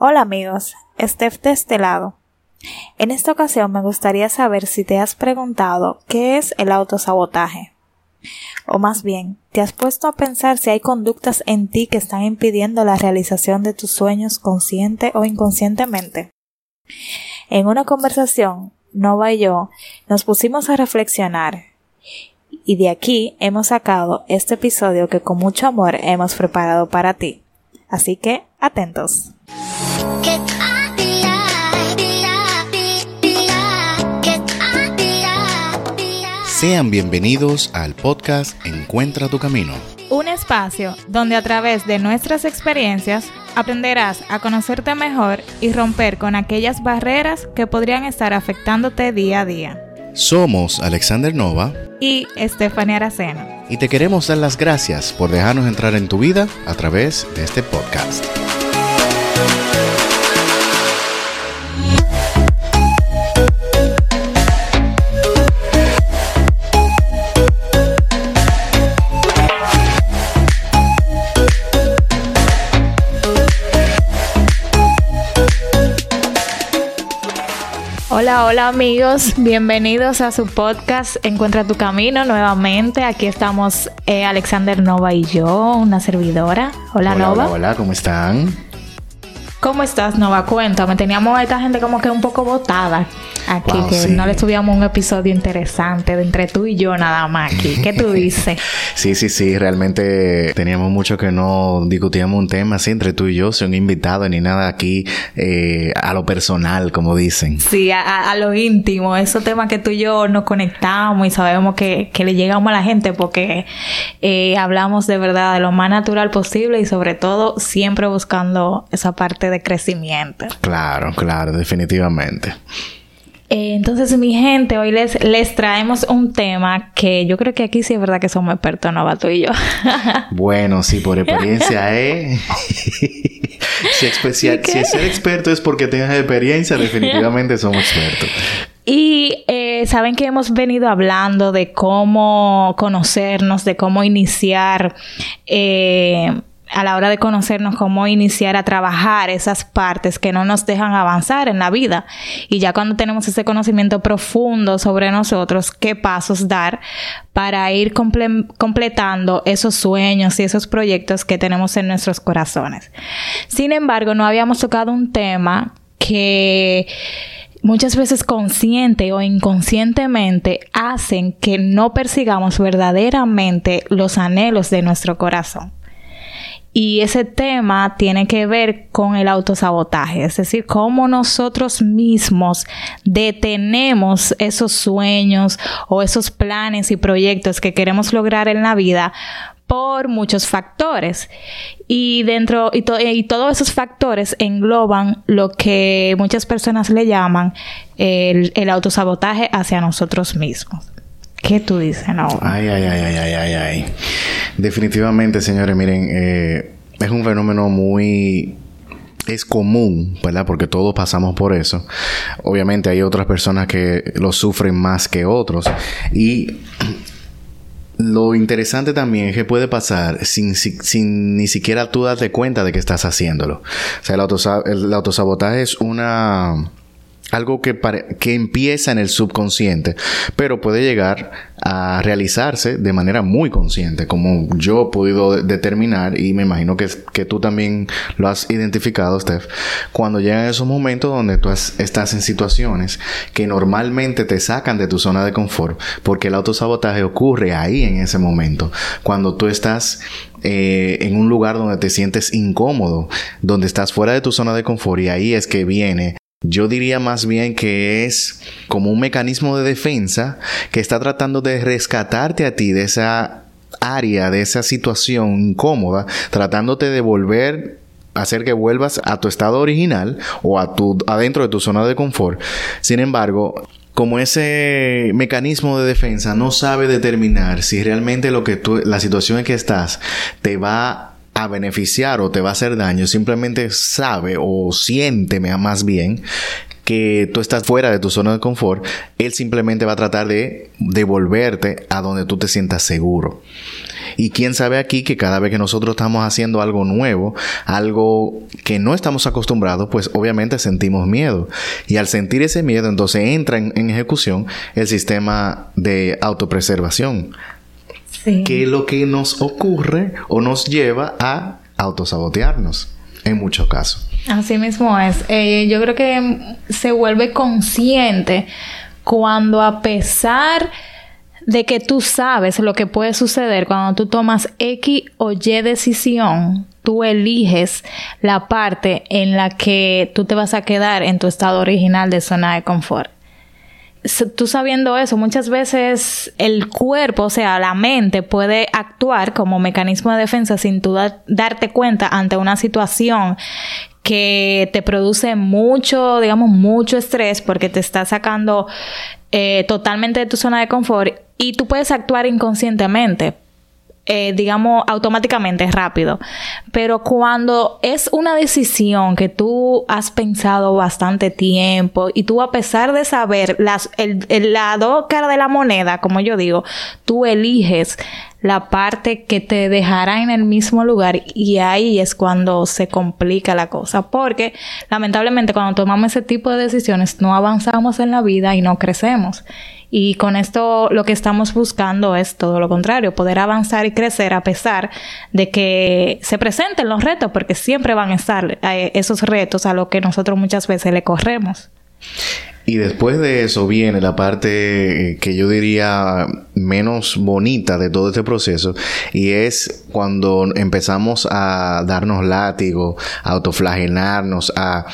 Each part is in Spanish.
Hola amigos, Steph de este lado. En esta ocasión me gustaría saber si te has preguntado qué es el autosabotaje. O más bien, ¿te has puesto a pensar si hay conductas en ti que están impidiendo la realización de tus sueños consciente o inconscientemente? En una conversación, Nova y yo nos pusimos a reflexionar y de aquí hemos sacado este episodio que con mucho amor hemos preparado para ti. Así que, atentos. Sean bienvenidos al podcast Encuentra tu Camino. Un espacio donde a través de nuestras experiencias aprenderás a conocerte mejor y romper con aquellas barreras que podrían estar afectándote día a día. Somos Alexander Nova y Estefania Aracena. Y te queremos dar las gracias por dejarnos entrar en tu vida a través de este podcast. Hola, hola amigos, bienvenidos a su podcast Encuentra tu camino nuevamente. Aquí estamos eh, Alexander Nova y yo, una servidora. Hola, hola Nova. Hola, hola, ¿cómo están? ¿Cómo estás, Nova? Cuéntame, teníamos a esta gente como que un poco botada aquí, que no le tuvimos un episodio interesante de entre tú y yo nada más aquí. ¿Qué tú dices? sí, sí, sí, realmente teníamos mucho que no discutíamos un tema así entre tú y yo, sin invitado ni nada aquí eh, a lo personal, como dicen. Sí, a, lo íntimo, esos temas que tú y yo nos conectamos y sabemos que, que le llegamos a la gente porque eh, hablamos de verdad de lo más natural posible y sobre todo siempre buscando esa parte de crecimiento. Claro, claro, definitivamente. Eh, entonces, mi gente, hoy les, les traemos un tema que yo creo que aquí sí es verdad que somos expertos, ¿no, tú y yo? bueno, sí, por experiencia, ¿eh? si, especial, si ser experto es porque tienes experiencia, definitivamente somos expertos. Y eh, saben que hemos venido hablando de cómo conocernos, de cómo iniciar eh, a la hora de conocernos cómo iniciar a trabajar esas partes que no nos dejan avanzar en la vida. Y ya cuando tenemos ese conocimiento profundo sobre nosotros, qué pasos dar para ir completando esos sueños y esos proyectos que tenemos en nuestros corazones. Sin embargo, no habíamos tocado un tema que muchas veces consciente o inconscientemente hacen que no persigamos verdaderamente los anhelos de nuestro corazón. Y ese tema tiene que ver con el autosabotaje, es decir, cómo nosotros mismos detenemos esos sueños o esos planes y proyectos que queremos lograr en la vida por muchos factores. Y dentro, y, y, todos esos factores engloban lo que muchas personas le llaman el, el autosabotaje hacia nosotros mismos. ¿Qué tú dices, no? Ay, ay, ay, ay, ay, ay, Definitivamente, señores, miren, eh, es un fenómeno muy es común, ¿verdad? Porque todos pasamos por eso. Obviamente hay otras personas que lo sufren más que otros. Y lo interesante también es que puede pasar sin, sin, ni siquiera tú darte cuenta de que estás haciéndolo. O sea, el autosabotaje es una algo que, que empieza en el subconsciente, pero puede llegar a realizarse de manera muy consciente, como yo he podido determinar y me imagino que, que tú también lo has identificado, Steph, cuando llegan esos momentos donde tú estás en situaciones que normalmente te sacan de tu zona de confort, porque el autosabotaje ocurre ahí en ese momento, cuando tú estás eh, en un lugar donde te sientes incómodo, donde estás fuera de tu zona de confort y ahí es que viene yo diría más bien que es como un mecanismo de defensa que está tratando de rescatarte a ti de esa área, de esa situación incómoda, tratándote de volver hacer que vuelvas a tu estado original o a tu adentro de tu zona de confort. Sin embargo, como ese mecanismo de defensa no sabe determinar si realmente lo que tú, la situación en que estás te va a beneficiar o te va a hacer daño, simplemente sabe o siente más bien que tú estás fuera de tu zona de confort, él simplemente va a tratar de devolverte a donde tú te sientas seguro. Y quién sabe aquí que cada vez que nosotros estamos haciendo algo nuevo, algo que no estamos acostumbrados, pues obviamente sentimos miedo. Y al sentir ese miedo, entonces entra en, ejecución el sistema de autopreservación. Que lo que nos ocurre o nos lleva a autosabotearnos en muchos casos. Así mismo es. Eh, yo creo que se vuelve consciente cuando a pesar de que tú sabes lo que puede suceder cuando tú tomas X o Y decisión, tú eliges la parte en la que tú te vas a quedar en tu estado original de zona de confort tú sabiendo eso, muchas veces el cuerpo, o sea, la mente puede actuar como mecanismo de defensa sin tú darte cuenta ante una situación que te produce mucho, digamos, mucho estrés porque te está sacando eh, totalmente de tu zona de confort y tú puedes actuar inconscientemente eh, digamos, automáticamente, rápido. Pero cuando es una decisión que tú has pensado bastante tiempo y tú a pesar de saber las, el, el lado cara de la moneda, como yo digo, tú eliges la parte que te dejará en el mismo lugar y ahí es cuando se complica la cosa porque lamentablemente cuando tomamos ese tipo de decisiones no avanzamos en la vida y no crecemos y con esto lo que estamos buscando es todo lo contrario, poder avanzar y crecer a pesar de que se presenten los retos, porque siempre van a estar eh, esos retos a los que nosotros muchas veces le corremos. Y después de eso viene la parte que yo diría menos bonita de todo este proceso y es cuando empezamos a darnos látigo, a autoflagelarnos, a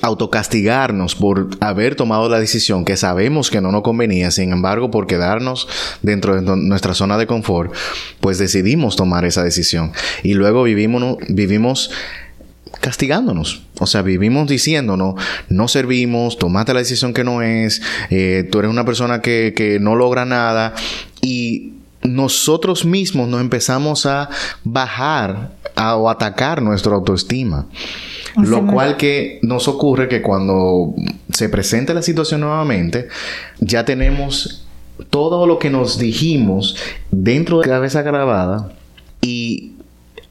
autocastigarnos por haber tomado la decisión que sabemos que no nos convenía, sin embargo, por quedarnos dentro de nuestra zona de confort, pues decidimos tomar esa decisión. Y luego vivimos, vivimos castigándonos. O sea, vivimos diciéndonos, no servimos, tomate la decisión que no es, eh, tú eres una persona que, que no logra nada y nosotros mismos nos empezamos a bajar o atacar nuestra autoestima. Lo cual que nos ocurre que cuando se presenta la situación nuevamente, ya tenemos todo lo que nos dijimos dentro de la cabeza grabada y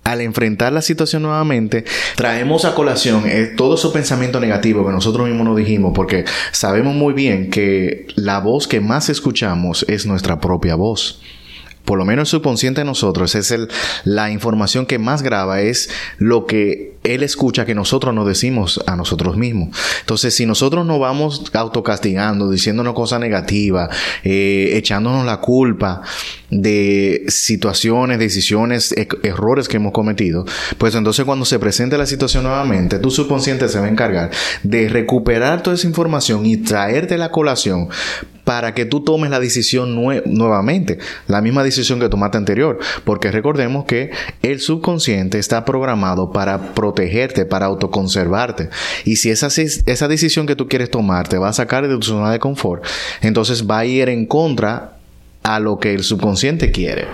al enfrentar la situación nuevamente, traemos a colación eh, todo ese pensamiento negativo que nosotros mismos nos dijimos, porque sabemos muy bien que la voz que más escuchamos es nuestra propia voz por lo menos subconsciente de nosotros, es el, la información que más graba, es lo que él escucha que nosotros nos decimos a nosotros mismos. Entonces, si nosotros nos vamos autocastigando, diciéndonos cosas negativas, eh, echándonos la culpa de situaciones, decisiones, e, errores que hemos cometido, pues entonces cuando se presente la situación nuevamente, tu subconsciente se va a encargar de recuperar toda esa información y traerte la colación para que tú tomes la decisión nuevamente, la misma decisión que tomaste anterior, porque recordemos que el subconsciente está programado para protegerte, para autoconservarte. Y si esa, esa decisión que tú quieres tomar te va a sacar de tu zona de confort, entonces va a ir en contra a lo que el subconsciente quiere.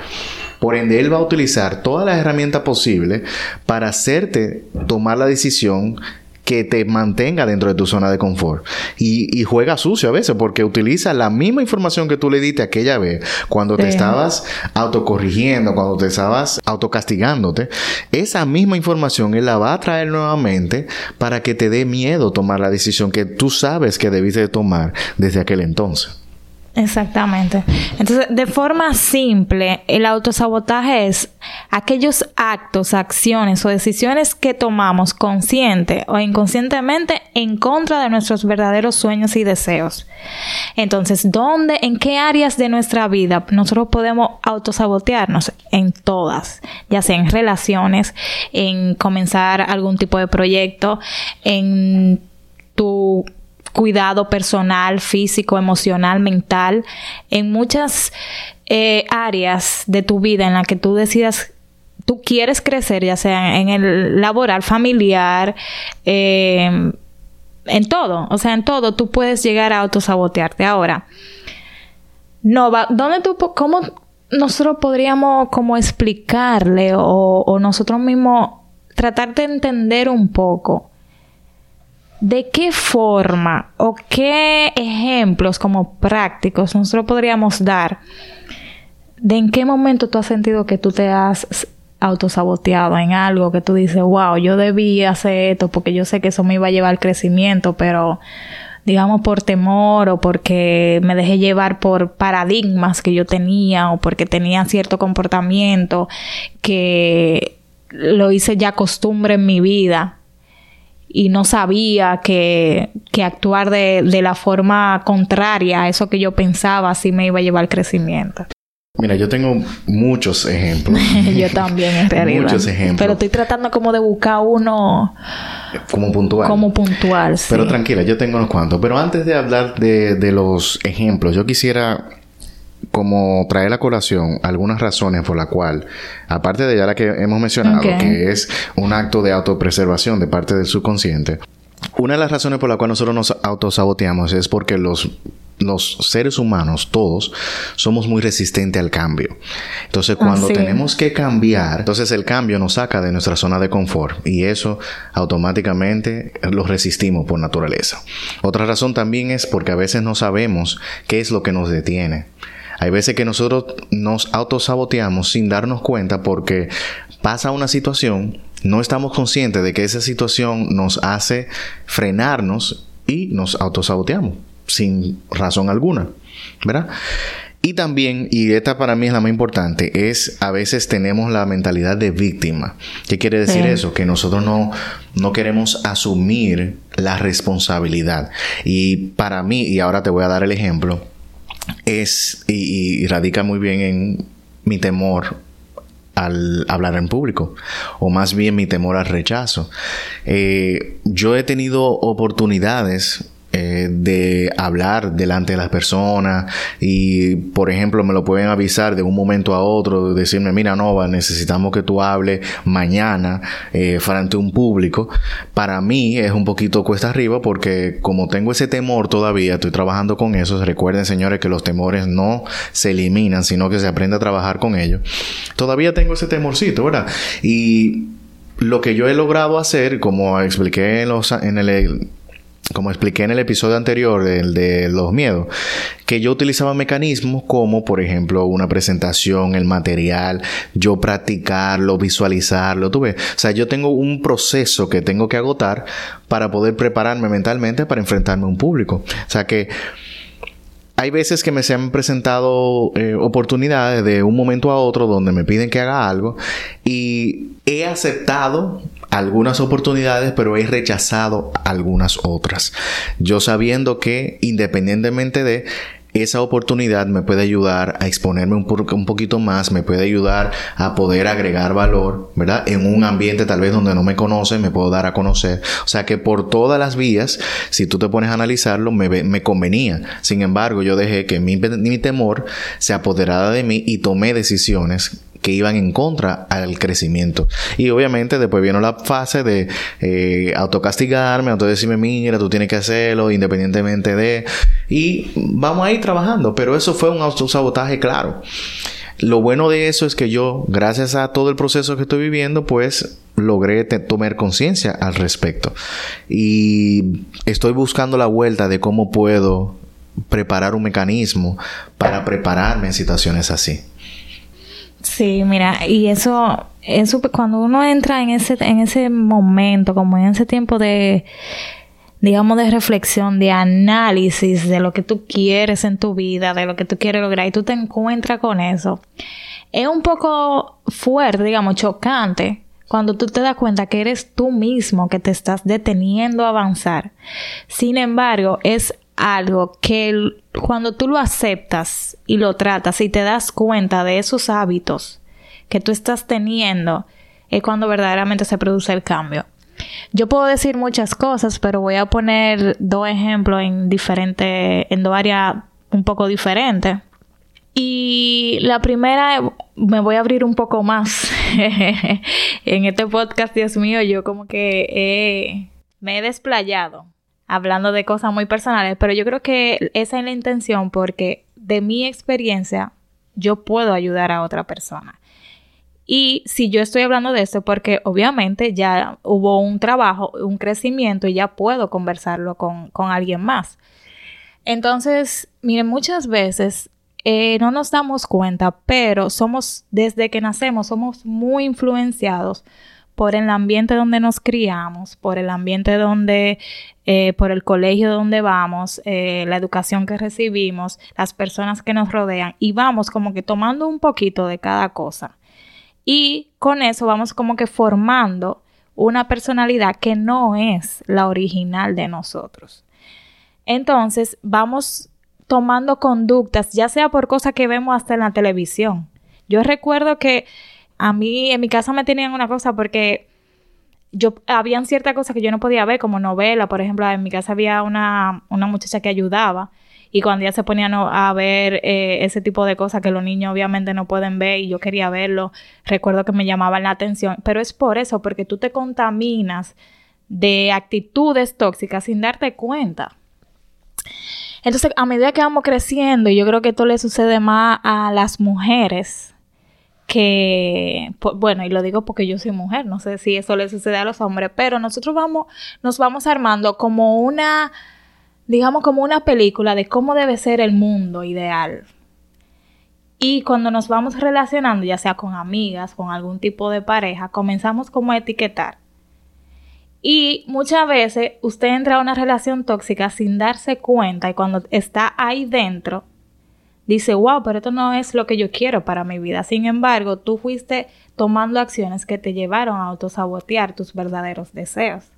Por ende, él va a utilizar todas las herramientas posibles para hacerte tomar la decisión que te mantenga dentro de tu zona de confort. Y, juega sucio a veces porque utiliza la misma información que tú le diste aquella vez cuando te estabas autocorrigiendo, cuando te estabas autocastigándote. Esa misma información él la va a traer nuevamente para que te dé miedo tomar la decisión que tú sabes que debiste tomar desde aquel entonces. Exactamente. Entonces, de forma simple, el autosabotaje es aquellos actos, acciones o decisiones que tomamos consciente o inconscientemente en contra de nuestros verdaderos sueños y deseos. Entonces, ¿dónde, en qué áreas de nuestra vida nosotros podemos autosabotearnos? En todas, ya sea en relaciones, en comenzar algún tipo de proyecto, en tu cuidado personal, físico, emocional, mental, en muchas eh, áreas de tu vida en la que tú decidas tú quieres crecer, ya sea en el laboral, familiar, eh, en todo, o sea, en todo tú puedes llegar a autosabotearte. Ahora, no ¿dónde tú, cómo nosotros podríamos como explicarle o, nosotros mismos tratar de entender un poco de qué forma o qué ejemplos como prácticos nosotros podríamos dar de en qué momento tú has sentido que tú te has autosaboteado en algo que tú dices, wow, yo debí hacer esto porque yo sé que eso me iba a llevar al crecimiento, pero digamos por temor o porque me dejé llevar por paradigmas que yo tenía o porque tenía cierto comportamiento que lo hice ya costumbre en mi vida y no sabía que, que actuar de, de, la forma contraria a eso que yo pensaba sí me iba a llevar al crecimiento. Mira, yo tengo muchos ejemplos. yo también, en realidad. Muchos ejemplos. Pero estoy tratando como de buscar uno... Como puntual. Como puntual, sí. Pero tranquila, yo tengo unos cuantos. Pero antes de hablar de, de los ejemplos, yo quisiera como traer a colación algunas razones por la cual, aparte de ya la que hemos mencionado, que es un acto de autopreservación de parte del subconsciente, una de las razones por la cual nosotros nos autosaboteamos es porque los los seres humanos, todos, somos muy resistentes al cambio. Entonces, cuando tenemos que cambiar, entonces el cambio nos saca de nuestra zona de confort y eso automáticamente lo resistimos por naturaleza. Otra razón también es porque a veces no sabemos qué es lo que nos detiene. Hay veces que nosotros nos autosaboteamos sin darnos cuenta porque pasa una situación, no estamos conscientes de que esa situación nos hace frenarnos y nos autosaboteamos sin razón alguna, ¿verdad? Y también, y esta para mí es la más importante, es a veces tenemos la mentalidad de víctima. ¿Qué quiere decir eso? Que nosotros no, no queremos asumir la responsabilidad. Y para mí, y ahora te voy a dar el ejemplo, es, y, radica muy bien en mi temor al hablar en público, o más bien mi temor al rechazo. Eh, yo he tenido oportunidades eh, de hablar delante de las personas y por ejemplo me lo pueden avisar de un momento a otro decirme mira Nova necesitamos que tú hables mañana eh, frente a un público para mí es un poquito cuesta arriba porque como tengo ese temor todavía estoy trabajando con eso recuerden señores que los temores no se eliminan sino que se aprende a trabajar con ellos. Todavía tengo ese temorcito verdad y lo que yo he logrado hacer, como expliqué en, los, en el como expliqué en el episodio anterior, el de los miedos, que yo utilizaba mecanismos como, por ejemplo, una presentación, el material, yo practicarlo, visualizarlo, tú ves. O sea, yo tengo un proceso que tengo que agotar para poder prepararme mentalmente para enfrentarme a un público. O sea que hay veces que me se han presentado eh, oportunidades de un momento a otro donde me piden que haga algo y he aceptado algunas oportunidades, pero he rechazado algunas otras. Yo sabiendo que independientemente de esa oportunidad me puede ayudar a exponerme un, poquito más, me puede ayudar a poder agregar valor, ¿verdad? En un ambiente tal vez donde no me conocen, me puedo dar a conocer. O sea que por todas las vías, si tú te pones a analizarlo, me, me convenía. Sin embargo, yo dejé que mi, mi temor se apoderara de mí y tomé decisiones que iban en contra al crecimiento. Y obviamente después vino la fase de eh, autocastigarme, autodecirme, mira, tú tienes que hacerlo independientemente de... Y vamos a ir trabajando, pero eso fue un autosabotaje claro. Lo bueno de eso es que yo, gracias a todo el proceso que estoy viviendo, pues logré tomar conciencia al respecto. Y estoy buscando la vuelta de cómo puedo preparar un mecanismo para prepararme en situaciones así. Sí, mira, y eso, eso cuando uno entra en ese, en ese momento, como en ese tiempo de, digamos, de reflexión, de análisis de lo que tú quieres en tu vida, de lo que tú quieres lograr, y tú te encuentras con eso, es un poco fuerte, digamos, chocante, cuando tú te das cuenta que eres tú mismo que te estás deteniendo a avanzar. Sin embargo, es algo que cuando tú lo aceptas y lo tratas y te das cuenta de esos hábitos que tú estás teniendo, es cuando verdaderamente se produce el cambio. Yo puedo decir muchas cosas, pero voy a poner dos ejemplos en diferentes, en dos áreas un poco diferentes. Y la primera, me voy a abrir un poco más. en este podcast, Dios mío, yo como que me he desplayado hablando de cosas muy personales, pero yo creo que esa es la intención porque de mi experiencia yo puedo ayudar a otra persona. Y si yo estoy hablando de esto, porque obviamente ya hubo un trabajo, un crecimiento y ya puedo conversarlo con, con alguien más. Entonces, miren, muchas veces eh, no nos damos cuenta, pero somos, desde que nacemos, somos muy influenciados por el ambiente donde nos criamos, por el ambiente donde, eh, por el colegio donde vamos, eh, la educación que recibimos, las personas que nos rodean y vamos como que tomando un poquito de cada cosa. Y con eso vamos como que formando una personalidad que no es la original de nosotros. Entonces vamos tomando conductas, ya sea por cosas que vemos hasta en la televisión. Yo recuerdo que a mí en mi casa me tenían una cosa porque yo habían ciertas cosas que yo no podía ver como novela, por ejemplo, en mi casa había una, una muchacha que ayudaba y cuando ella se ponía a ver eh, ese tipo de cosas que los niños obviamente no pueden ver y yo quería verlo, recuerdo que me llamaban la atención, pero es por eso, porque tú te contaminas de actitudes tóxicas sin darte cuenta. Entonces, a medida que vamos creciendo, y yo creo que esto le sucede más a las mujeres, que, bueno, y lo digo porque yo soy mujer, no sé si eso le sucede a los hombres, pero nosotros vamos, nos vamos armando como una, digamos, como una película de cómo debe ser el mundo ideal. Y cuando nos vamos relacionando, ya sea con amigas, con algún tipo de pareja, comenzamos como a etiquetar. Y muchas veces usted entra a una relación tóxica sin darse cuenta y cuando está ahí dentro, dice, wow, pero esto no es lo que yo quiero para mi vida. Sin embargo, tú fuiste tomando acciones que te llevaron a autosabotear tus verdaderos deseos.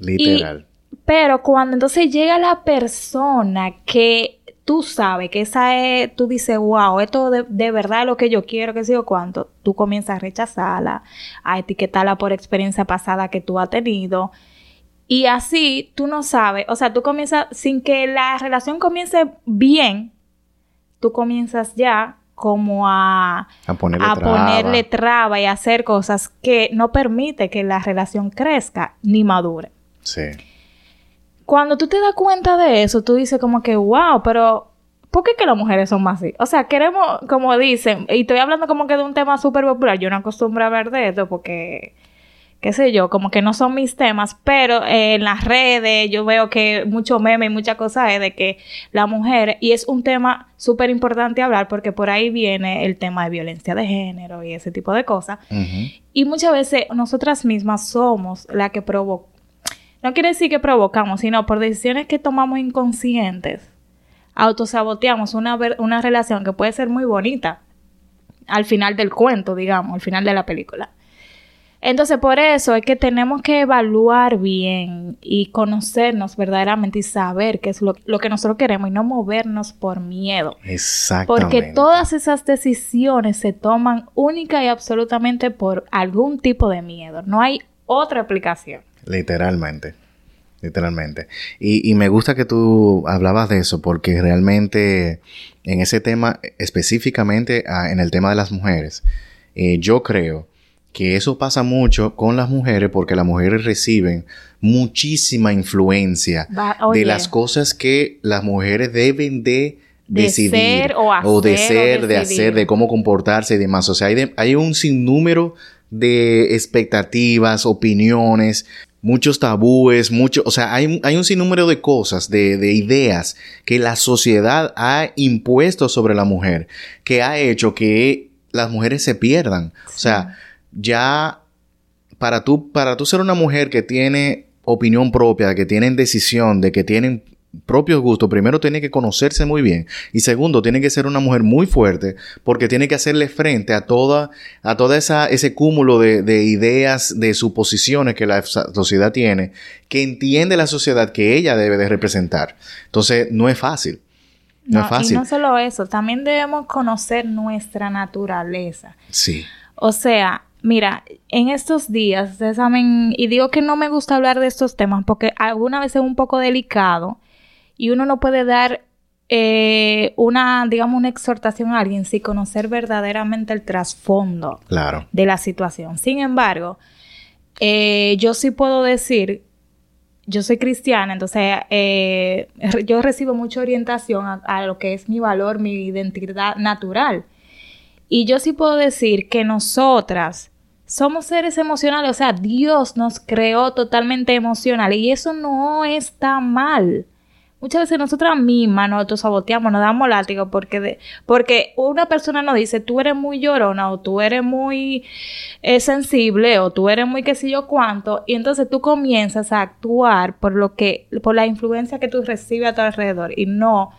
Literal. pero cuando entonces llega la persona que tú sabes que esa es, tú dices, wow, esto de, de verdad es lo que yo quiero, que sé yo cuánto, tú comienzas a rechazarla, a etiquetarla por experiencia pasada que tú has tenido. Y así tú no sabes, o sea, tú comienzas, sin que la relación comience bien, tú comienzas ya como a, a, ponerle, a traba. ponerle traba y hacer cosas que no permite que la relación crezca ni madure. Sí. Cuando tú te das cuenta de eso, tú dices como que, wow, pero ¿por qué que las mujeres son más así? O sea, queremos, como dicen, y estoy hablando como que de un tema súper popular, yo no acostumbro a ver de esto porque qué sé yo, como que no son mis temas, pero eh, en las redes yo veo que mucho meme y muchas cosas es de que la mujer, y es un tema súper importante hablar porque por ahí viene el tema de violencia de género y ese tipo de cosas. Uh -huh. Y muchas veces nosotras mismas somos la que provoca, no quiere decir que provocamos, sino por decisiones que tomamos inconscientes, autosaboteamos una, una relación que puede ser muy bonita al final del cuento, digamos, al final de la película. Entonces, por eso es que tenemos que evaluar bien y conocernos verdaderamente y saber qué es lo, lo, que nosotros queremos y no movernos por miedo. Exactamente. Porque todas esas decisiones se toman única y absolutamente por algún tipo de miedo. No hay otra explicación. Literalmente. Literalmente. Y, y me gusta que tú hablabas de eso porque realmente en ese tema, específicamente en el tema de las mujeres, eh, yo creo que eso pasa mucho con las mujeres porque las mujeres reciben muchísima influencia Va, de las cosas que las mujeres deben de de decidir ser o, hacer, o de ser, o de hacer, de cómo comportarse y demás. O sea, hay, de, hay un sinnúmero de expectativas, opiniones, muchos tabúes, mucho, o sea, hay, hay un sinnúmero de cosas, de, de, ideas que la sociedad ha impuesto sobre la mujer, que ha hecho que las mujeres se pierdan. Sí. O sea, ya para tú, para tú ser una mujer que tiene opinión propia, que tienen decisión, de que tienen propios gustos, primero tiene que conocerse muy bien y segundo tiene que ser una mujer muy fuerte porque tiene que hacerle frente a toda a toda esa ese cúmulo de, de ideas de suposiciones que la sociedad tiene que entiende la sociedad que ella debe de representar. Entonces no es fácil. No, no es fácil y no solo eso también debemos conocer nuestra naturaleza. Sí. O sea Mira, en estos días, ustedes saben, y digo que no me gusta hablar de estos temas porque alguna vez es un poco delicado y uno no puede dar eh, una, digamos, una exhortación a alguien sin conocer verdaderamente el trasfondo claro. de la situación. Sin embargo, eh, yo sí puedo decir yo soy cristiana, entonces eh, yo recibo mucha orientación a, lo que es mi valor, mi identidad natural. Y yo sí puedo decir que nosotras somos seres emocionales, o sea, Dios nos creó totalmente emocionales y eso no está mal. Muchas veces nosotras mismas nos autosaboteamos, nos damos látigo porque, porque una persona nos dice, tú eres muy llorona o tú eres muy eh, sensible o tú eres muy qué sé yo cuánto, y entonces tú comienzas a actuar por lo que, por la influencia que tú recibes a tu alrededor y no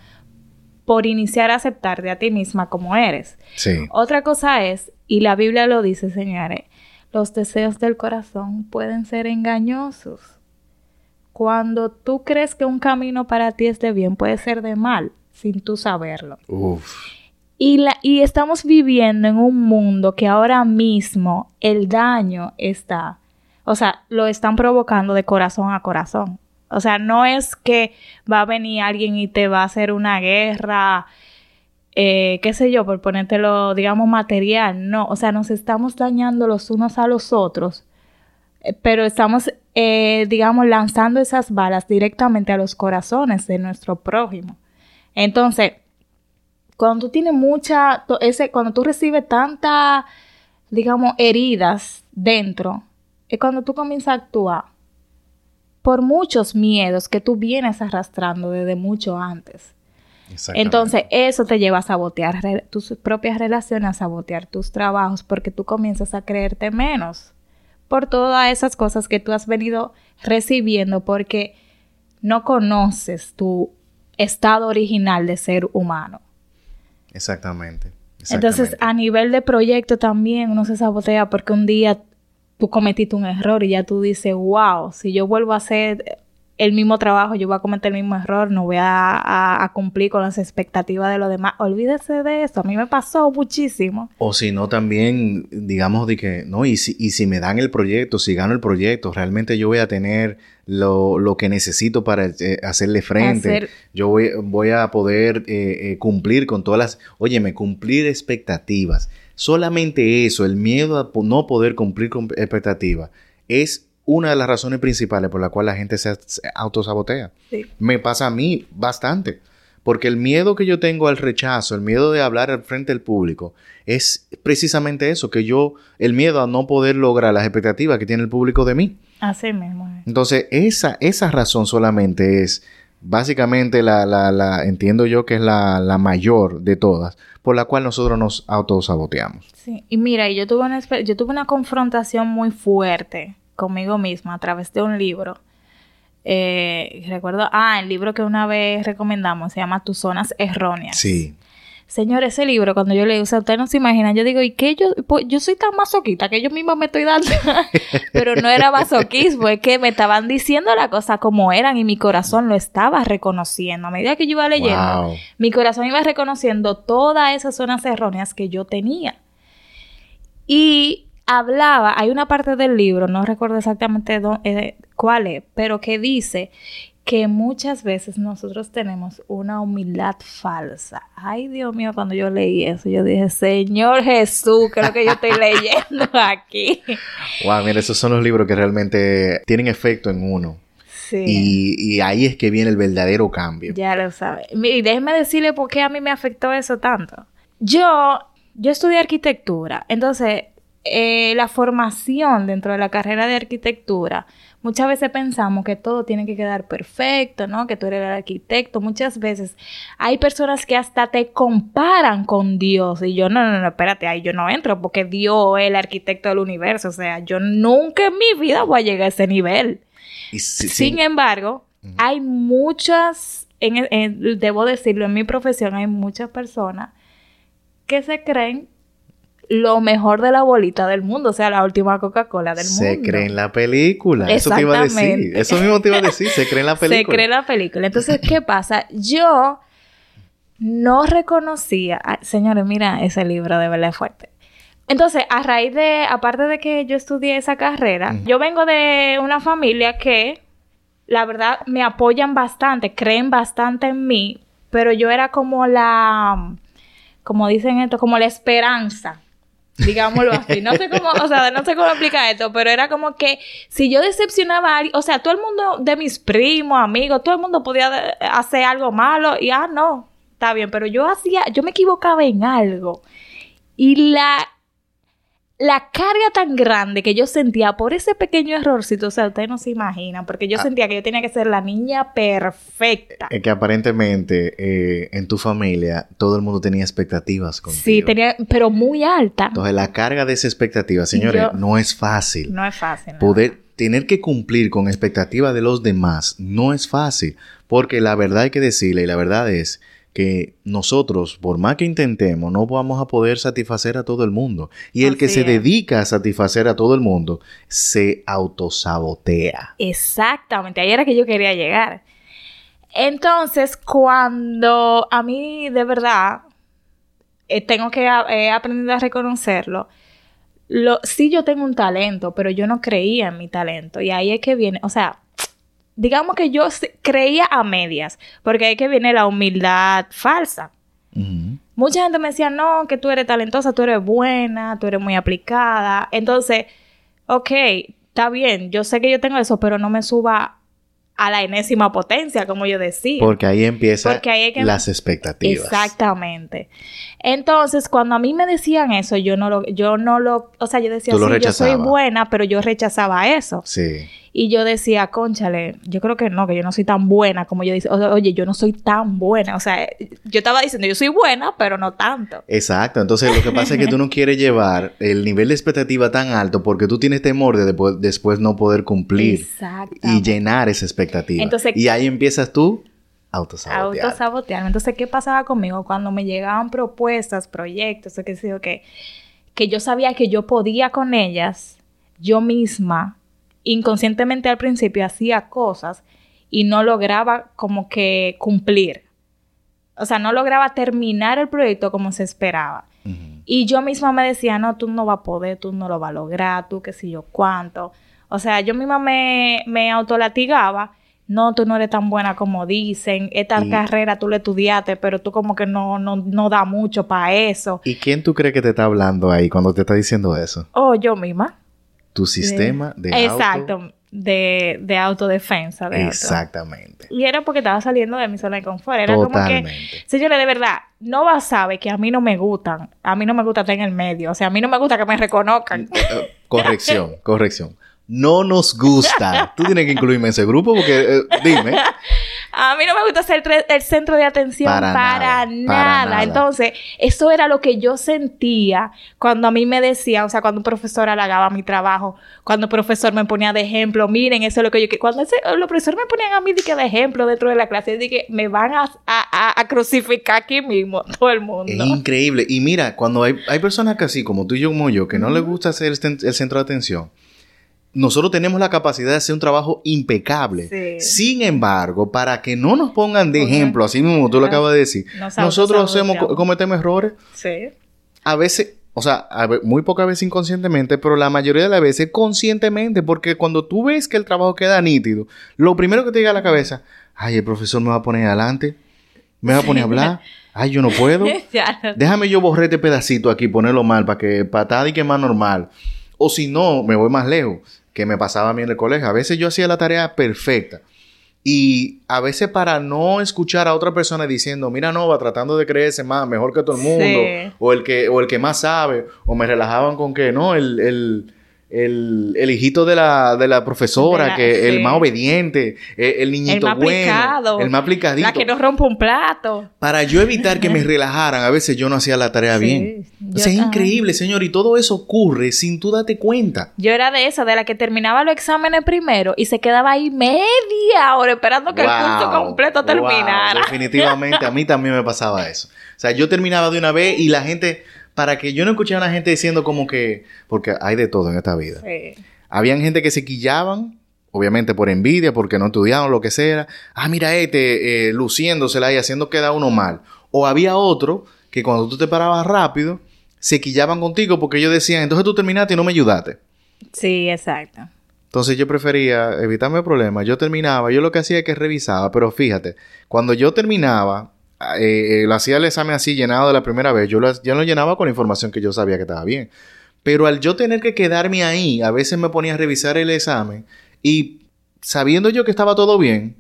por iniciar a aceptarte a ti misma como eres. Sí. Otra cosa es, y la Biblia lo dice, señores, los deseos del corazón pueden ser engañosos cuando tú crees que un camino para ti es de bien, puede ser de mal, sin tú saberlo. Y, la, y estamos viviendo en un mundo que ahora mismo el daño está, o sea, lo están provocando de corazón a corazón. O sea, no es que va a venir alguien y te va a hacer una guerra, eh, qué sé yo, por ponértelo, digamos, material. No, o sea, nos estamos dañando los unos a los otros, eh, pero estamos eh, digamos, lanzando esas balas directamente a los corazones de nuestro prójimo. Entonces, cuando tú tienes mucha, ese, cuando tú recibes tantas, digamos, heridas dentro, es cuando tú comienzas a actuar por muchos miedos que tú vienes arrastrando desde mucho antes. Entonces, eso te lleva a sabotear tus propias relaciones, a sabotear tus trabajos, porque tú comienzas a creerte menos por todas esas cosas que tú has venido recibiendo porque no conoces tu estado original de ser humano. Exactamente. Entonces, a nivel de proyecto también uno se sabotea porque un día tú cometiste un error y ya tú dices, wow, si yo vuelvo a hacer el mismo trabajo, yo voy a cometer el mismo error, no voy a, cumplir con las expectativas de los demás. Olvídese de eso, a mí me pasó muchísimo. O si no, también, digamos, de que, no, y si, y si me dan el proyecto, si gano el proyecto, realmente yo voy a tener lo, que necesito para eh, hacerle frente. Yo voy, voy, a poder eh, eh, cumplir con todas las, óyeme, cumplir expectativas. Solamente eso, el miedo a no poder cumplir con expectativas, es una de las razones principales por la cual la gente se, autosabotea. Me pasa a mí bastante. Porque el miedo que yo tengo al rechazo, el miedo de hablar al frente del público, es precisamente eso, que yo, el miedo a no poder lograr las expectativas que tiene el público de mí. Así mismo. Entonces, esa, esa razón solamente es básicamente la, la, la entiendo yo que es la, la, mayor de todas, por la cual nosotros nos autosaboteamos. Sí, y mira, yo tuve una, yo tuve una confrontación muy fuerte conmigo misma a través de un libro. Eh, recuerdo, ah, el libro que una vez recomendamos se llama Tus zonas erróneas. Sí. Señor, ese libro, cuando yo leí, o sea, ustedes no se imaginan, yo digo, ¿y qué yo? Pues yo soy tan masoquita que yo misma me estoy dando. Pero no era masoquismo, es que me estaban diciendo la cosa como eran y mi corazón lo estaba reconociendo. A medida que yo iba leyendo, mi corazón iba reconociendo todas esas zonas erróneas que yo tenía. Y hablaba, hay una parte del libro, no recuerdo exactamente eh, cuál es, pero que dice que muchas veces nosotros tenemos una humildad falsa. Ay, Dios mío, cuando yo leí eso, yo dije, Señor Jesús, creo que yo estoy leyendo aquí. Wow, mira, esos son los libros que realmente tienen efecto en uno. Sí. Y, y ahí es que viene el verdadero cambio. Ya lo sabe. Y déjeme decirle por qué a mí me afectó eso tanto. Yo, yo estudié arquitectura, entonces eh, la formación dentro de la carrera de arquitectura, muchas veces pensamos que todo tiene que quedar perfecto, ¿no? Que tú eres el arquitecto. Muchas veces hay personas que hasta te comparan con Dios. Y yo, no, no, no, espérate, ahí yo no entro porque Dios es el arquitecto del universo. O sea, yo nunca en mi vida voy a llegar a ese nivel. Sin embargo, hay muchas, debo decirlo, en mi profesión hay muchas personas que se creen lo mejor de la bolita del mundo, o sea, la última Coca-Cola del mundo. Se cree en la película. Eso te iba a decir. Eso mismo te iba a decir. Se cree en la película. Se cree en la película. Entonces, ¿qué pasa? Yo no reconocía. señores, mira ese libro de verdad fuerte. Entonces, a raíz de, aparte de que yo estudié esa carrera, yo vengo de una familia que, la verdad, me apoyan bastante, creen bastante en mí, pero yo era como la, como dicen esto, como la esperanza Digámoslo así. No sé cómo, o sea, no sé cómo explicar esto, pero era como que si yo decepcionaba a alguien, o sea, todo el mundo de mis primos, amigos, todo el mundo podía hacer algo malo y ah, no, está bien, pero yo hacía, yo me equivocaba en algo. Y la la carga tan grande que yo sentía por ese pequeño errorcito, o sea, ustedes no se imaginan, porque yo ah. sentía que yo tenía que ser la niña perfecta. Es que aparentemente eh, en tu familia todo el mundo tenía expectativas contigo. Sí, tenía, pero muy alta. Entonces la carga de esa expectativa, señores, no es fácil. No es fácil. Poder tener que cumplir con expectativas de los demás no es fácil, porque la verdad hay que decirle y la verdad es que nosotros, por más que intentemos, no vamos a poder satisfacer a todo el mundo. Y el que se dedica a satisfacer a todo el mundo se autosabotea. Exactamente, ahí era que yo quería llegar. Entonces, cuando a mí de verdad eh, tengo que he aprendido a reconocerlo, lo, sí yo tengo un talento, pero yo no creía en mi talento. Y ahí es que viene, o sea, digamos que yo creía a medias, porque ahí que viene la humildad falsa. Mucha gente me decía, no, que tú eres talentosa, tú eres buena, tú eres muy aplicada. Entonces, ok, está bien, yo sé que yo tengo eso, pero no me suba a la enésima potencia, como yo decía. Porque ahí empiezan las expectativas. Exactamente. Entonces, cuando a mí me decían eso, yo no lo, yo no lo, o sea, yo decía, sí, yo soy buena, pero yo rechazaba eso. Sí. Y yo decía, conchale, yo creo que no, que yo no soy tan buena como yo dice, oye, yo no soy tan buena. O sea, yo estaba diciendo, yo soy buena, pero no tanto. Exacto. Entonces, lo que pasa es que tú no quieres llevar el nivel de expectativa tan alto porque tú tienes temor de después, no poder cumplir y llenar esa expectativa. Entonces, y ahí empiezas tú autosabotear. Autosabotear. Entonces, ¿qué pasaba conmigo cuando me llegaban propuestas, proyectos, o qué sé yo, que, que yo sabía que yo podía con ellas, yo misma inconscientemente al principio hacía cosas y no lograba como que cumplir. O sea, no lograba terminar el proyecto como se esperaba. Y yo misma me decía, no, tú no vas a poder, tú no lo vas a lograr, tú qué sé yo cuánto. O sea, yo misma me, me autolatigaba. No, tú no eres tan buena como dicen. Esta carrera tú la estudiaste, pero tú como que no, no, no da mucho para eso. ¿Y quién tú crees que te está hablando ahí cuando te está diciendo eso? Oh, yo misma tu sistema de, Exacto, de, de, autodefensa. Exactamente. Y era porque estaba saliendo de mi zona de confort. Era como que, señores, de verdad, no a saber que a mí no me gustan. A mí no me gusta estar en el medio. O sea, a mí no me gusta que me reconozcan. Eh, eh, corrección, corrección. No nos gusta. Tú tienes que incluirme en ese grupo porque, eh, dime. A mí no me gusta ser el centro de atención para, nada, Entonces, eso era lo que yo sentía cuando a mí me decía, o sea, cuando un profesor halagaba mi trabajo, cuando un profesor me ponía de ejemplo, miren, eso es lo que yo... Cuando ese, los profesores me ponían a mí de, de ejemplo dentro de la clase, que me van a, a, crucificar aquí mismo, todo el mundo. Es increíble. Y mira, cuando hay, hay personas que así, como tú y yo, como yo, que no les gusta ser el centro de atención, nosotros tenemos la capacidad de hacer un trabajo impecable. Sin embargo, para que no nos pongan de ejemplo, así mismo tú lo acabas de decir, nosotros hacemos, cometemos errores. Sí. A veces, o sea, muy pocas veces inconscientemente, pero la mayoría de las veces conscientemente, porque cuando tú ves que el trabajo queda nítido, lo primero que te llega a la cabeza, ay, el profesor me va a poner adelante, me va a poner a hablar. Ay, yo no puedo. Déjame yo borrar este pedacito aquí, ponerlo mal para que patada y que más normal. O si no, me voy más lejos que me pasaba a mí en el colegio. A veces yo hacía la tarea perfecta. Y a veces para no escuchar a otra persona diciendo, mira Nova, tratando de creerse más, mejor que todo el mundo, o, el que, o el que más sabe, o me relajaban con que no, el, el, el, el hijito de la, de la profesora, que el más obediente, eh, el, niñito el más bueno, el más aplicadito. La que no rompe un plato. Para yo evitar que me relajaran, a veces yo no hacía la tarea bien. o sea, es increíble, señor, y todo eso ocurre sin tú darte cuenta. Yo era de esa, de la que terminaba los exámenes primero y se quedaba ahí media hora esperando que el curso completo terminara. Definitivamente, a mí también me pasaba eso. O sea, yo terminaba de una vez y la gente para que yo no escuchara a la gente diciendo como que, porque hay de todo en esta vida. Sí. Habían gente que se quillaban, obviamente por envidia, porque no estudiaban, lo que sea. Ah, mira este, eh, luciéndosela y haciendo quedar uno mal. O había otro que cuando tú te parabas rápido, se quillaban contigo porque ellos decían, entonces tú terminaste y no me ayudaste. Sí, exacto. Entonces yo prefería evitarme problemas. Yo terminaba, yo lo que hacía es que revisaba, pero fíjate, cuando yo terminaba, eh, lo hacía el examen así llenado de la primera vez, yo lo, lo llenaba con la información que yo sabía que estaba bien. Pero al yo tener que quedarme ahí, a veces me ponía a revisar el examen y sabiendo yo que estaba todo bien,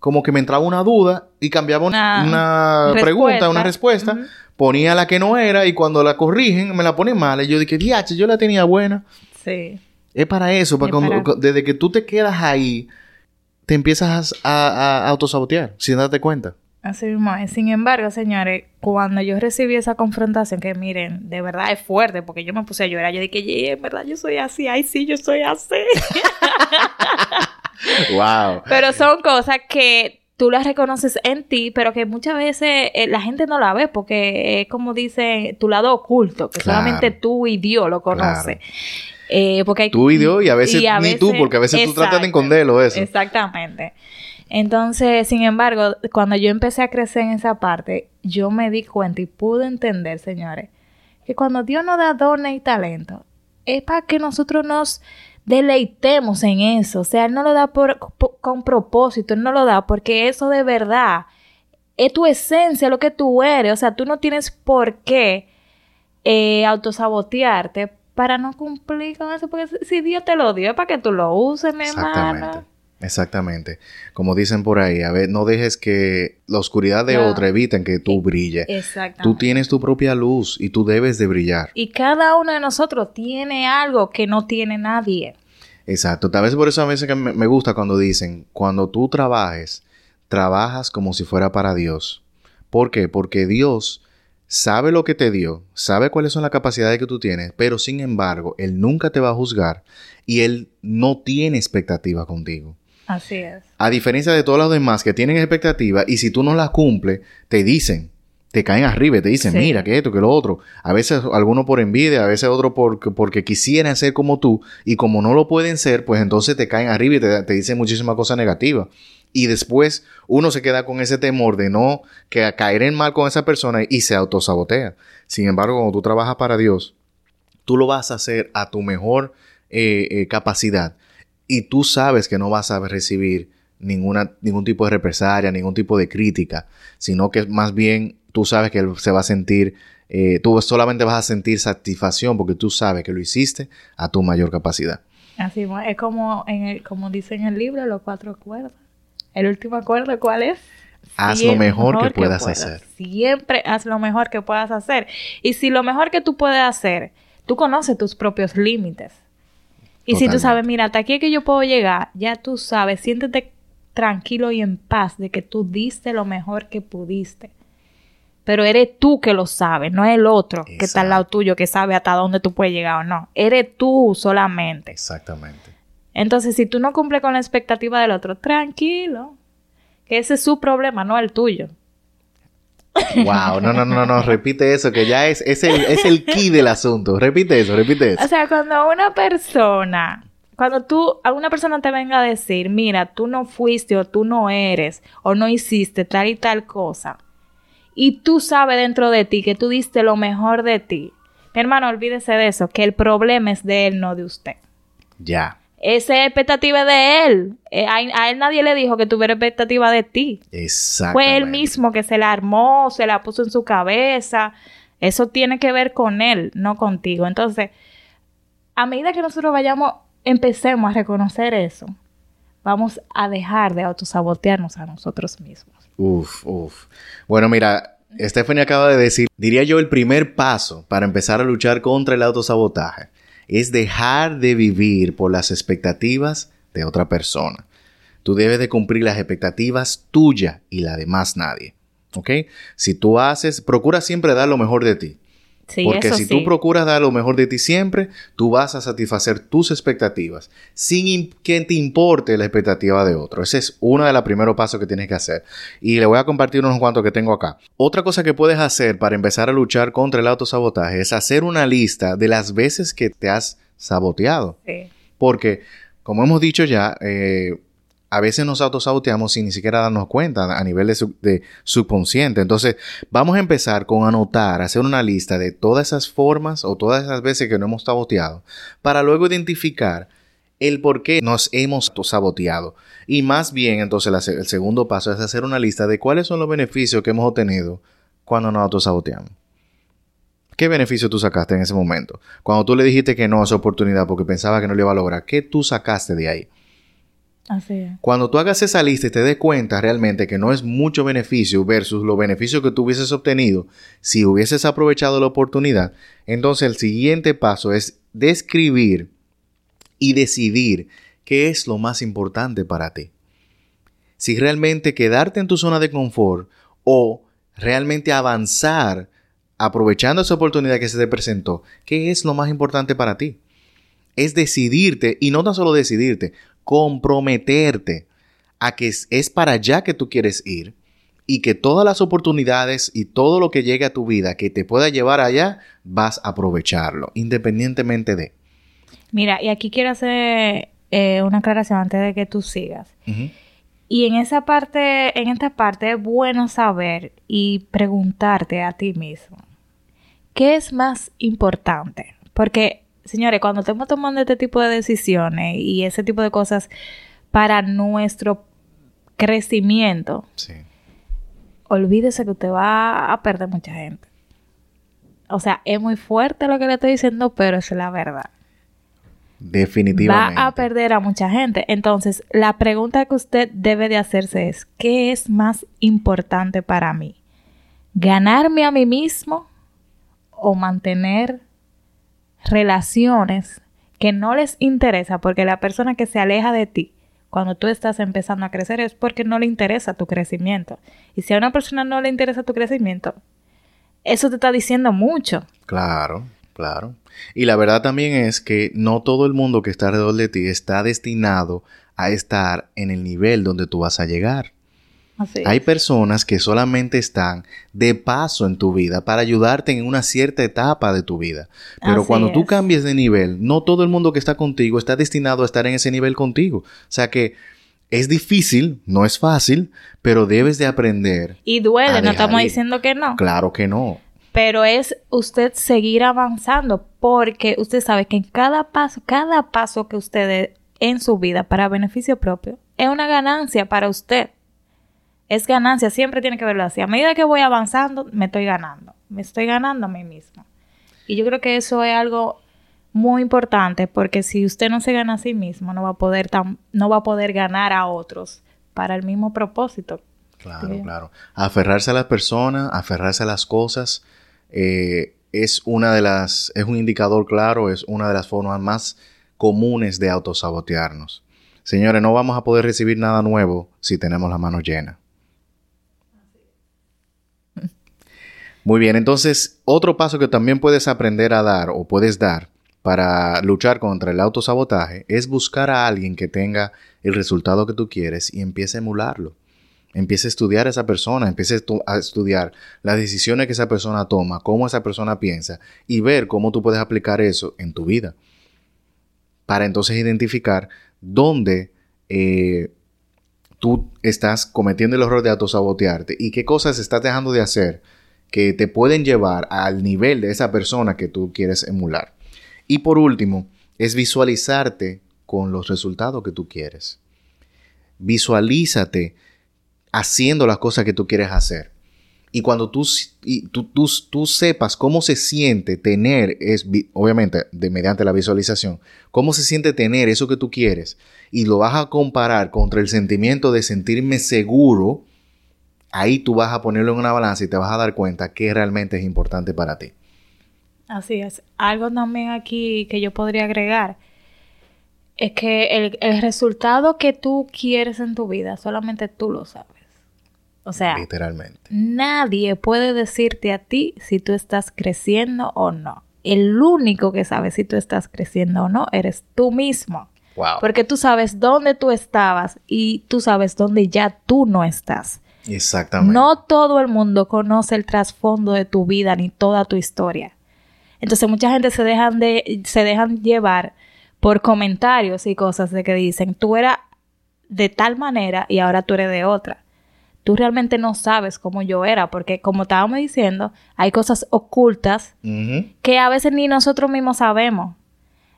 como que me entraba una duda y cambiaba una, pregunta, una respuesta, ponía la que no era y cuando la corrigen me la ponen mal. Y yo dije, diache, yo la tenía buena. Sí. Es para eso, desde que tú te quedas ahí, te empiezas a, a autosabotear sin darte cuenta. Así mismo Sin embargo, señores, cuando yo recibí esa confrontación, que miren, de verdad es fuerte, porque yo me puse a llorar. Yo dije, en verdad yo soy así. Ay, sí, yo soy así. wow. Pero son cosas que tú las reconoces en ti, pero que muchas veces eh, la gente no la ve porque es como dice tu lado oculto, que solamente tú y Dios lo conoces. Eh, porque hay, tú y Dios y a veces, ni tú, porque a veces tú tratas de esconderlo eso. Exactamente. Entonces, sin embargo, cuando yo empecé a crecer en esa parte, yo me di cuenta y pude entender, señores, que cuando Dios nos da dones y talento, es para que nosotros nos deleitemos en eso. O sea, Él no lo da por, con propósito, Él no lo da porque eso de verdad es tu esencia, lo que tú eres. O sea, tú no tienes por qué eh, autosabotearte para no cumplir con eso. Porque si Dios te lo dio, es para que tú lo uses, mi hermano. Exactamente. Como dicen por ahí, a ver, no dejes que la oscuridad de otra eviten que tú e brilles. Exactamente. Tú tienes tu propia luz y tú debes de brillar. Y cada uno de nosotros tiene algo que no tiene nadie. Exacto. Tal vez por eso a veces que me gusta cuando dicen, cuando tú trabajes, trabajas como si fuera para Dios. ¿Por qué? Porque Dios sabe lo que te dio, sabe cuáles son las capacidades que tú tienes, pero sin embargo, Él nunca te va a juzgar y Él no tiene expectativa contigo. Así es. A diferencia de todos los demás que tienen expectativas y si tú no las cumples, te dicen, te caen arriba y te dicen, mira, que esto, que lo otro. A veces algunos por envidia, a veces otros porque, porque quisieran ser como tú y como no lo pueden ser, pues entonces te caen arriba y te, te dicen muchísimas cosas negativas. Y después uno se queda con ese temor de no que caer en mal con esa persona y se autosabotea. Sin embargo, cuando tú trabajas para Dios, tú lo vas a hacer a tu mejor eh, eh, capacidad y tú sabes que no vas a recibir ninguna, ningún tipo de represalia, ningún tipo de crítica, sino que más bien tú sabes que él se va a sentir, eh, tú solamente vas a sentir satisfacción porque tú sabes que lo hiciste a tu mayor capacidad. Así es como, en el, como dice en el libro, los cuatro acuerdos. El último acuerdo, ¿cuál es? Haz lo mejor, que, puedas hacer. Siempre haz lo mejor que puedas hacer. Y si lo mejor que tú puedes hacer, tú conoces tus propios límites. Y si tú sabes, mira, hasta aquí es que yo puedo llegar, ya tú sabes, siéntete tranquilo y en paz de que tú diste lo mejor que pudiste. Pero eres tú que lo sabes, no es el otro que está al lado tuyo que sabe hasta dónde tú puedes llegar o no. Eres tú solamente. Exactamente. Entonces, si tú no cumples con la expectativa del otro, tranquilo. Que ese es su problema, no el tuyo. Wow, no, no, no, no, repite eso, que ya es, es, el, es el key del asunto. Repite eso, repite eso. O sea, cuando una persona, cuando tú, a una persona te venga a decir, mira, tú no fuiste o tú no eres o no hiciste tal y tal cosa, y tú sabes dentro de ti que tú diste lo mejor de ti, mi hermano, olvídese de eso, que el problema es de él, no de usted. Ya. Esa expectativa de él. Eh, a, él nadie le dijo que tuviera expectativa de ti. Exacto. Fue él mismo que se la armó, se la puso en su cabeza. Eso tiene que ver con él, no contigo. Entonces, a medida que nosotros vayamos, empecemos a reconocer eso, vamos a dejar de autosabotearnos a nosotros mismos. Uf, uf. Bueno, mira, Stephanie acaba de decir, diría yo, el primer paso para empezar a luchar contra el autosabotaje es dejar de vivir por las expectativas de otra persona. Tú debes de cumplir las expectativas tuyas y la de más nadie. ¿Ok? Si tú haces, procura siempre dar lo mejor de ti. Porque si tú procuras dar lo mejor de ti siempre, tú vas a satisfacer tus expectativas sin que te importe la expectativa de otro. Ese es uno de los primeros pasos que tienes que hacer. Y le voy a compartir unos cuantos que tengo acá. Otra cosa que puedes hacer para empezar a luchar contra el autosabotaje es hacer una lista de las veces que te has saboteado. Porque, como hemos dicho ya, eh, a veces nos autosaboteamos sin ni siquiera darnos cuenta a nivel de, subconsciente. Entonces, vamos a empezar con anotar, hacer una lista de todas esas formas o todas esas veces que no hemos saboteado, para luego identificar el por qué nos hemos saboteado. Y más bien, entonces, el segundo paso es hacer una lista de cuáles son los beneficios que hemos obtenido cuando nos autosaboteamos. ¿Qué beneficio tú sacaste en ese momento? Cuando tú le dijiste que no a esa oportunidad porque pensaba que no le iba a lograr, ¿qué tú sacaste de ahí? Cuando tú hagas esa lista y te des cuenta realmente que no es mucho beneficio versus los beneficios que tú hubieses obtenido si hubieses aprovechado la oportunidad, entonces el siguiente paso es describir y decidir qué es lo más importante para ti. Si realmente quedarte en tu zona de confort o realmente avanzar aprovechando esa oportunidad que se te presentó, ¿qué es lo más importante para ti? Es decidirte, y no tan solo decidirte, comprometerte a que es para allá que tú quieres ir y que todas las oportunidades y todo lo que llegue a tu vida que te pueda llevar allá, vas a aprovecharlo, independientemente de. Mira, y aquí quiero hacer eh, una aclaración antes de que tú sigas. Y en esa parte, en esta parte es bueno saber y preguntarte a ti mismo, ¿qué es más importante? Porque, señores, cuando estamos tomando este tipo de decisiones y ese tipo de cosas para nuestro crecimiento, olvídese que usted va a perder mucha gente. O sea, es muy fuerte lo que le estoy diciendo, pero es la verdad. Definitivamente. Va a perder a mucha gente. Entonces, la pregunta que usted debe de hacerse es, ¿qué es más importante para mí? ¿Ganarme a mí mismo o mantener relaciones que no les interesa? Porque la persona que se aleja de ti cuando tú estás empezando a crecer es porque no le interesa tu crecimiento. Y si a una persona no le interesa tu crecimiento, eso te está diciendo mucho. Claro, claro. Y la verdad también es que no todo el mundo que está alrededor de ti está destinado a estar en el nivel donde tú vas a llegar. Hay personas que solamente están de paso en tu vida para ayudarte en una cierta etapa de tu vida. Pero cuando tú cambies de nivel, no todo el mundo que está contigo está destinado a estar en ese nivel contigo. O sea que es difícil, no es fácil, pero debes de aprender. Y duele, no estamos diciendo que no. Claro que no pero es usted seguir avanzando porque usted sabe que en cada paso, cada paso que usted dé en su vida para beneficio propio es una ganancia para usted. Es ganancia, siempre tiene que verlo así. A medida que voy avanzando, me estoy ganando. Me estoy ganando a mí mismo. Y yo creo que eso es algo muy importante porque si usted no se gana a sí mismo, no va a poder, no va a poder ganar a otros para el mismo propósito. Claro, claro. Aferrarse a las personas, aferrarse a las cosas, eh, es una de las, es un indicador claro, es una de las formas más comunes de autosabotearnos. Señores, no vamos a poder recibir nada nuevo si tenemos la mano llena. Muy bien, entonces otro paso que también puedes aprender a dar o puedes dar para luchar contra el autosabotaje es buscar a alguien que tenga el resultado que tú quieres y empiece a emularlo. Empiece a estudiar a esa persona, empiece a estudiar las decisiones que esa persona toma, cómo esa persona piensa y ver cómo tú puedes aplicar eso en tu vida. Para entonces identificar dónde eh, tú estás cometiendo el error de autosabotearte y qué cosas estás dejando de hacer que te pueden llevar al nivel de esa persona que tú quieres emular. Y por último, es visualizarte con los resultados que tú quieres. Visualízate haciendo las cosas que tú quieres hacer. Y cuando tú, tú, tú, sepas cómo se siente tener, es, obviamente de, mediante la visualización, cómo se siente tener eso que tú quieres y lo vas a comparar contra el sentimiento de sentirme seguro, ahí tú vas a ponerlo en una balanza y te vas a dar cuenta que realmente es importante para ti. Así es. Algo también aquí que yo podría agregar es que el, el resultado que tú quieres en tu vida solamente tú lo sabes. O sea, literalmente. Nadie puede decirte a ti si tú estás creciendo o no. El único que sabe si tú estás creciendo o no eres tú mismo. Wow. Porque tú sabes dónde tú estabas y tú sabes dónde ya tú no estás. Exactamente. No todo el mundo conoce el trasfondo de tu vida ni toda tu historia. Entonces mucha gente se dejan de se dejan llevar por comentarios y cosas de que dicen, "Tú eras de tal manera y ahora tú eres de otra." tú realmente no sabes cómo yo era, porque como estábamos diciendo, hay cosas ocultas que a veces ni nosotros mismos sabemos.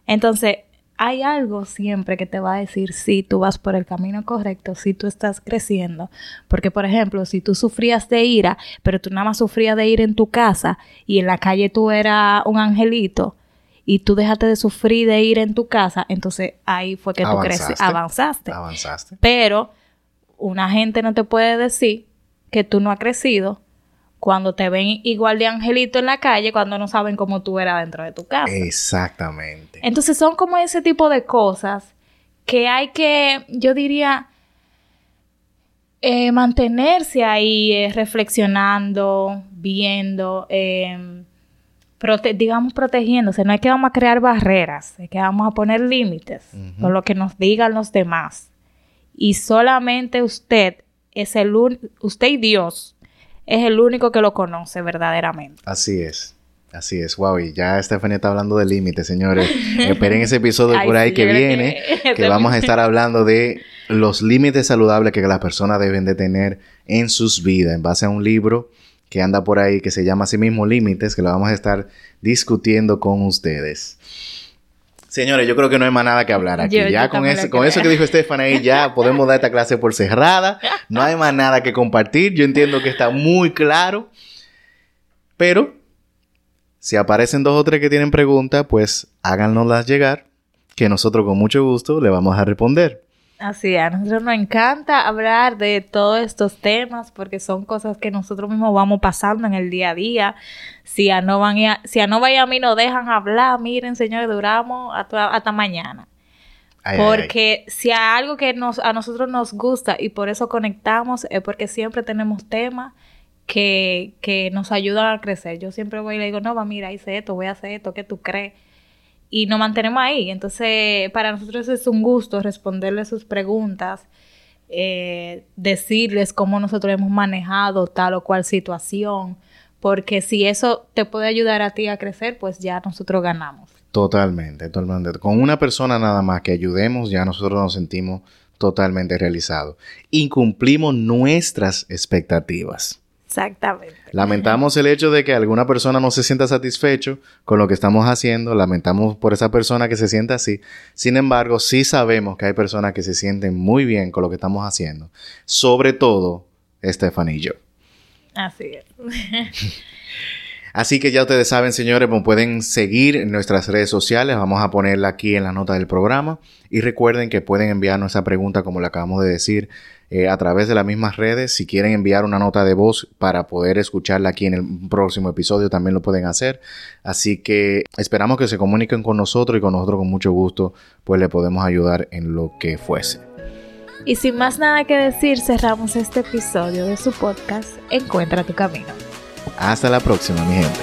Entonces, hay algo siempre que te va a decir si tú vas por el camino correcto, si tú estás creciendo. Porque, por ejemplo, si tú sufrías de ira, pero tú nada más sufrías de ira en tu casa y en la calle tú eras un angelito y tú dejaste de sufrir de ira en tu casa, entonces ahí fue que tú creciste, avanzaste. Avanzaste. Pero una gente no te puede decir que tú no has crecido cuando te ven igual de angelito en la calle cuando no saben cómo tú eras dentro de tu casa. Exactamente. Entonces son como ese tipo de cosas que hay que, yo diría, eh, mantenerse ahí eh, reflexionando, viendo, em, digamos protegiéndose. No es que vamos a crear barreras, es que vamos a poner límites con lo que nos digan los demás. Y solamente usted es el usted y Dios es el único que lo conoce verdaderamente. Así es. Así es, wow, y ya Stephanie está hablando de límites, señores. Esperen ese episodio por ahí que viene, que, vamos a estar hablando de los límites saludables que las personas deben de tener en sus vidas, en base a un libro que anda por ahí que se llama así mismo Límites, que lo vamos a estar discutiendo con ustedes. Señores, yo creo que no hay más nada que hablar aquí. ya con, eso, con eso que dijo Stephanie, ya podemos dar esta clase por cerrada. No hay más nada que compartir. Yo entiendo que está muy claro. Pero, si aparecen dos o tres que tienen preguntas, pues háganoslas llegar, que nosotros con mucho gusto le vamos a responder. Así es, a nosotros nos encanta hablar de todos estos temas porque son cosas que nosotros mismos vamos pasando en el día a día. Si a no van si a no y a mí nos dejan hablar, miren, señores, duramos hasta, mañana. porque si hay algo que nos, a nosotros nos gusta y por eso conectamos es porque siempre tenemos temas que, que nos ayudan a crecer. Yo siempre voy y le digo, no, va, mira, hice esto, voy a hacer esto, ¿qué tú crees? Y nos mantenemos ahí. Entonces, para nosotros es un gusto responderles sus preguntas, eh, decirles cómo nosotros hemos manejado tal o cual situación, porque si eso te puede ayudar a ti a crecer, pues ya nosotros ganamos. Totalmente, totalmente. Con una persona nada más que ayudemos, ya nosotros nos sentimos totalmente realizados. Y cumplimos nuestras expectativas. Exactamente. Lamentamos el hecho de que alguna persona no se sienta satisfecho con lo que estamos haciendo. Lamentamos por esa persona que se sienta así. Sin embargo, sí sabemos que hay personas que se sienten muy bien con lo que estamos haciendo. Sobre todo, Stephanie y yo. Así es. Así que ya ustedes saben, señores, pues pueden seguir nuestras redes sociales. Vamos a ponerla aquí en la nota del programa. Y recuerden que pueden enviarnos esa pregunta, como le acabamos de decir, eh, a través de las mismas redes. Si quieren enviar una nota de voz para poder escucharla aquí en el próximo episodio, también lo pueden hacer. Así que esperamos que se comuniquen con nosotros y con nosotros con mucho gusto, pues le podemos ayudar en lo que fuese. Y sin más nada que decir, cerramos este episodio de su podcast Encuentra tu camino. Hasta la próxima, mi gente.